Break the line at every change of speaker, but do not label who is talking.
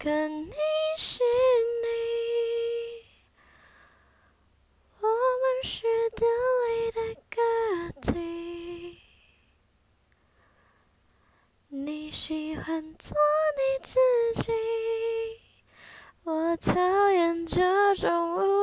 可你是你，我们是独立的个体。你喜欢做你自己，我讨厌这种无。